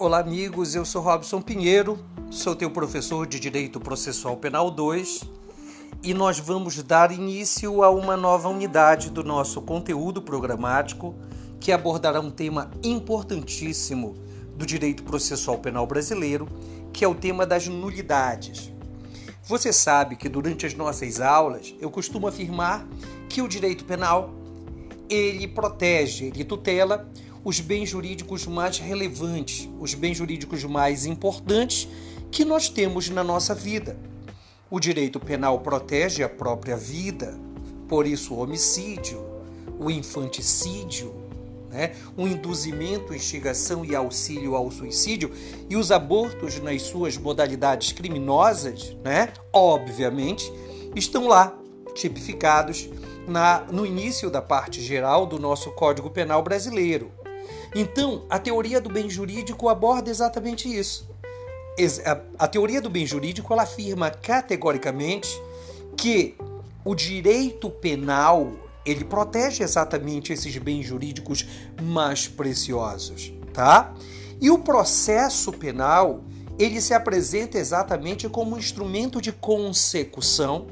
Olá, amigos. Eu sou Robson Pinheiro, sou teu professor de Direito Processual Penal 2 e nós vamos dar início a uma nova unidade do nosso conteúdo programático que abordará um tema importantíssimo do direito processual penal brasileiro, que é o tema das nulidades. Você sabe que durante as nossas aulas eu costumo afirmar que o direito penal ele protege, ele tutela os bens jurídicos mais relevantes, os bens jurídicos mais importantes que nós temos na nossa vida. O direito penal protege a própria vida, por isso o homicídio, o infanticídio, né? o induzimento, instigação e auxílio ao suicídio e os abortos nas suas modalidades criminosas, né? obviamente, estão lá tipificados na, no início da parte geral do nosso Código Penal brasileiro. Então, a teoria do bem jurídico aborda exatamente isso. A teoria do bem jurídico ela afirma categoricamente que o direito penal ele protege exatamente esses bens jurídicos mais preciosos, tá? E o processo penal ele se apresenta exatamente como um instrumento de consecução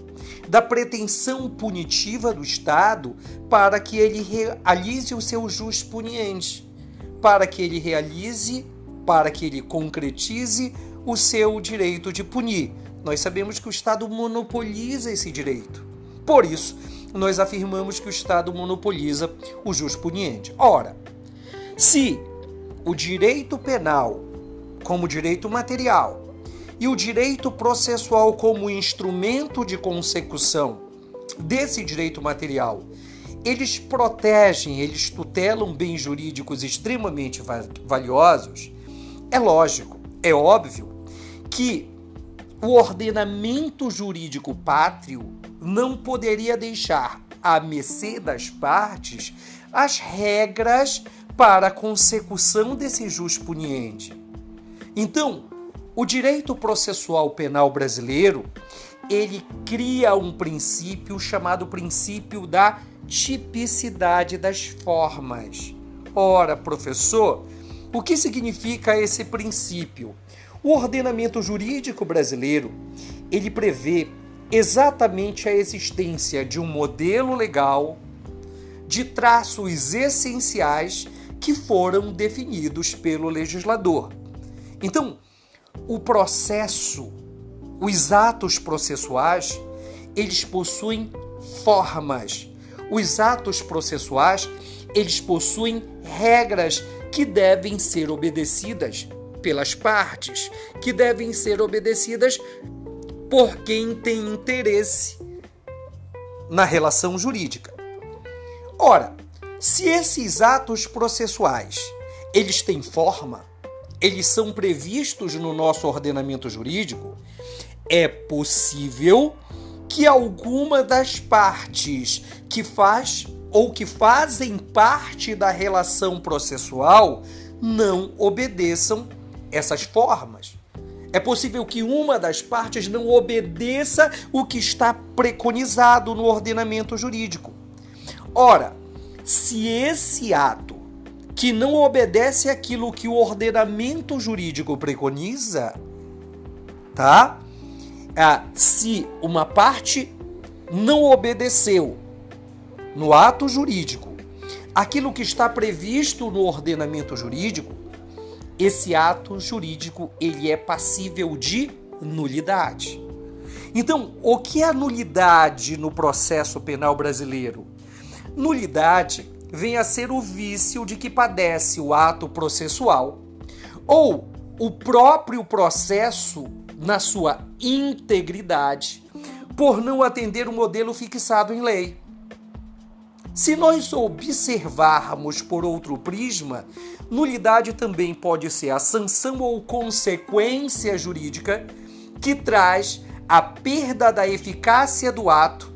da pretensão punitiva do Estado para que ele realize o seu jus puniente para que ele realize, para que ele concretize o seu direito de punir. Nós sabemos que o Estado monopoliza esse direito. Por isso, nós afirmamos que o Estado monopoliza o jus puniente. Ora, se o direito penal, como direito material, e o direito processual como instrumento de consecução desse direito material eles protegem, eles tutelam bens jurídicos extremamente valiosos, é lógico, é óbvio que o ordenamento jurídico pátrio não poderia deixar à mercê das partes as regras para a consecução desse jus puniente. Então, o direito processual penal brasileiro, ele cria um princípio chamado princípio da tipicidade das formas. Ora, professor, o que significa esse princípio? O ordenamento jurídico brasileiro, ele prevê exatamente a existência de um modelo legal de traços essenciais que foram definidos pelo legislador. Então, o processo, os atos processuais, eles possuem formas, os atos processuais, eles possuem regras que devem ser obedecidas pelas partes, que devem ser obedecidas por quem tem interesse na relação jurídica. Ora, se esses atos processuais, eles têm forma, eles são previstos no nosso ordenamento jurídico, é possível que alguma das partes que faz ou que fazem parte da relação processual não obedeçam essas formas. É possível que uma das partes não obedeça o que está preconizado no ordenamento jurídico. Ora, se esse ato que não obedece aquilo que o ordenamento jurídico preconiza, tá? Ah, se uma parte não obedeceu no ato jurídico aquilo que está previsto no ordenamento jurídico, esse ato jurídico ele é passível de nulidade. Então, o que é nulidade no processo penal brasileiro? Nulidade vem a ser o vício de que padece o ato processual ou o próprio processo na sua integridade por não atender o modelo fixado em lei. Se nós observarmos por outro prisma, nulidade também pode ser a sanção ou consequência jurídica que traz a perda da eficácia do ato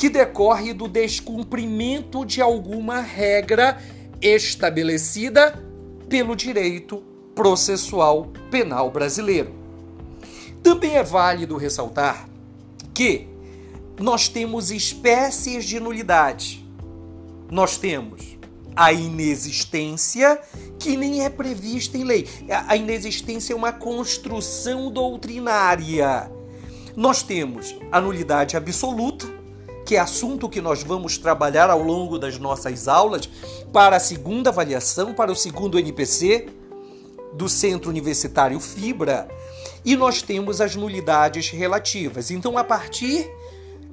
que decorre do descumprimento de alguma regra estabelecida pelo direito processual penal brasileiro. Também é válido ressaltar que nós temos espécies de nulidade. Nós temos a inexistência que nem é prevista em lei. A inexistência é uma construção doutrinária. Nós temos a nulidade absoluta, que é assunto que nós vamos trabalhar ao longo das nossas aulas para a segunda avaliação, para o segundo NPC do Centro Universitário Fibra, e nós temos as nulidades relativas. Então, a partir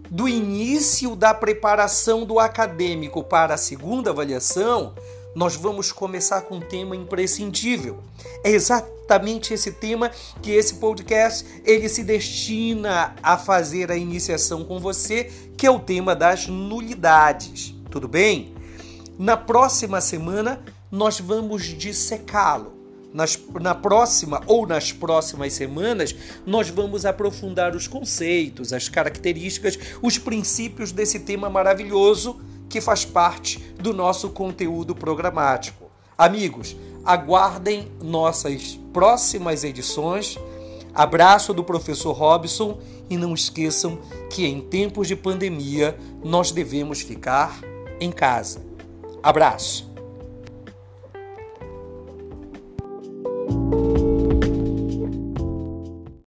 do início da preparação do acadêmico para a segunda avaliação, nós vamos começar com um tema imprescindível. É exatamente esse tema que esse podcast ele se destina a fazer a iniciação com você, que é o tema das nulidades. Tudo bem? Na próxima semana nós vamos dissecá-lo. Nas, na próxima ou nas próximas semanas, nós vamos aprofundar os conceitos, as características, os princípios desse tema maravilhoso que faz parte do nosso conteúdo programático. Amigos, aguardem nossas próximas edições. Abraço do professor Robson e não esqueçam que em tempos de pandemia nós devemos ficar em casa. Abraço!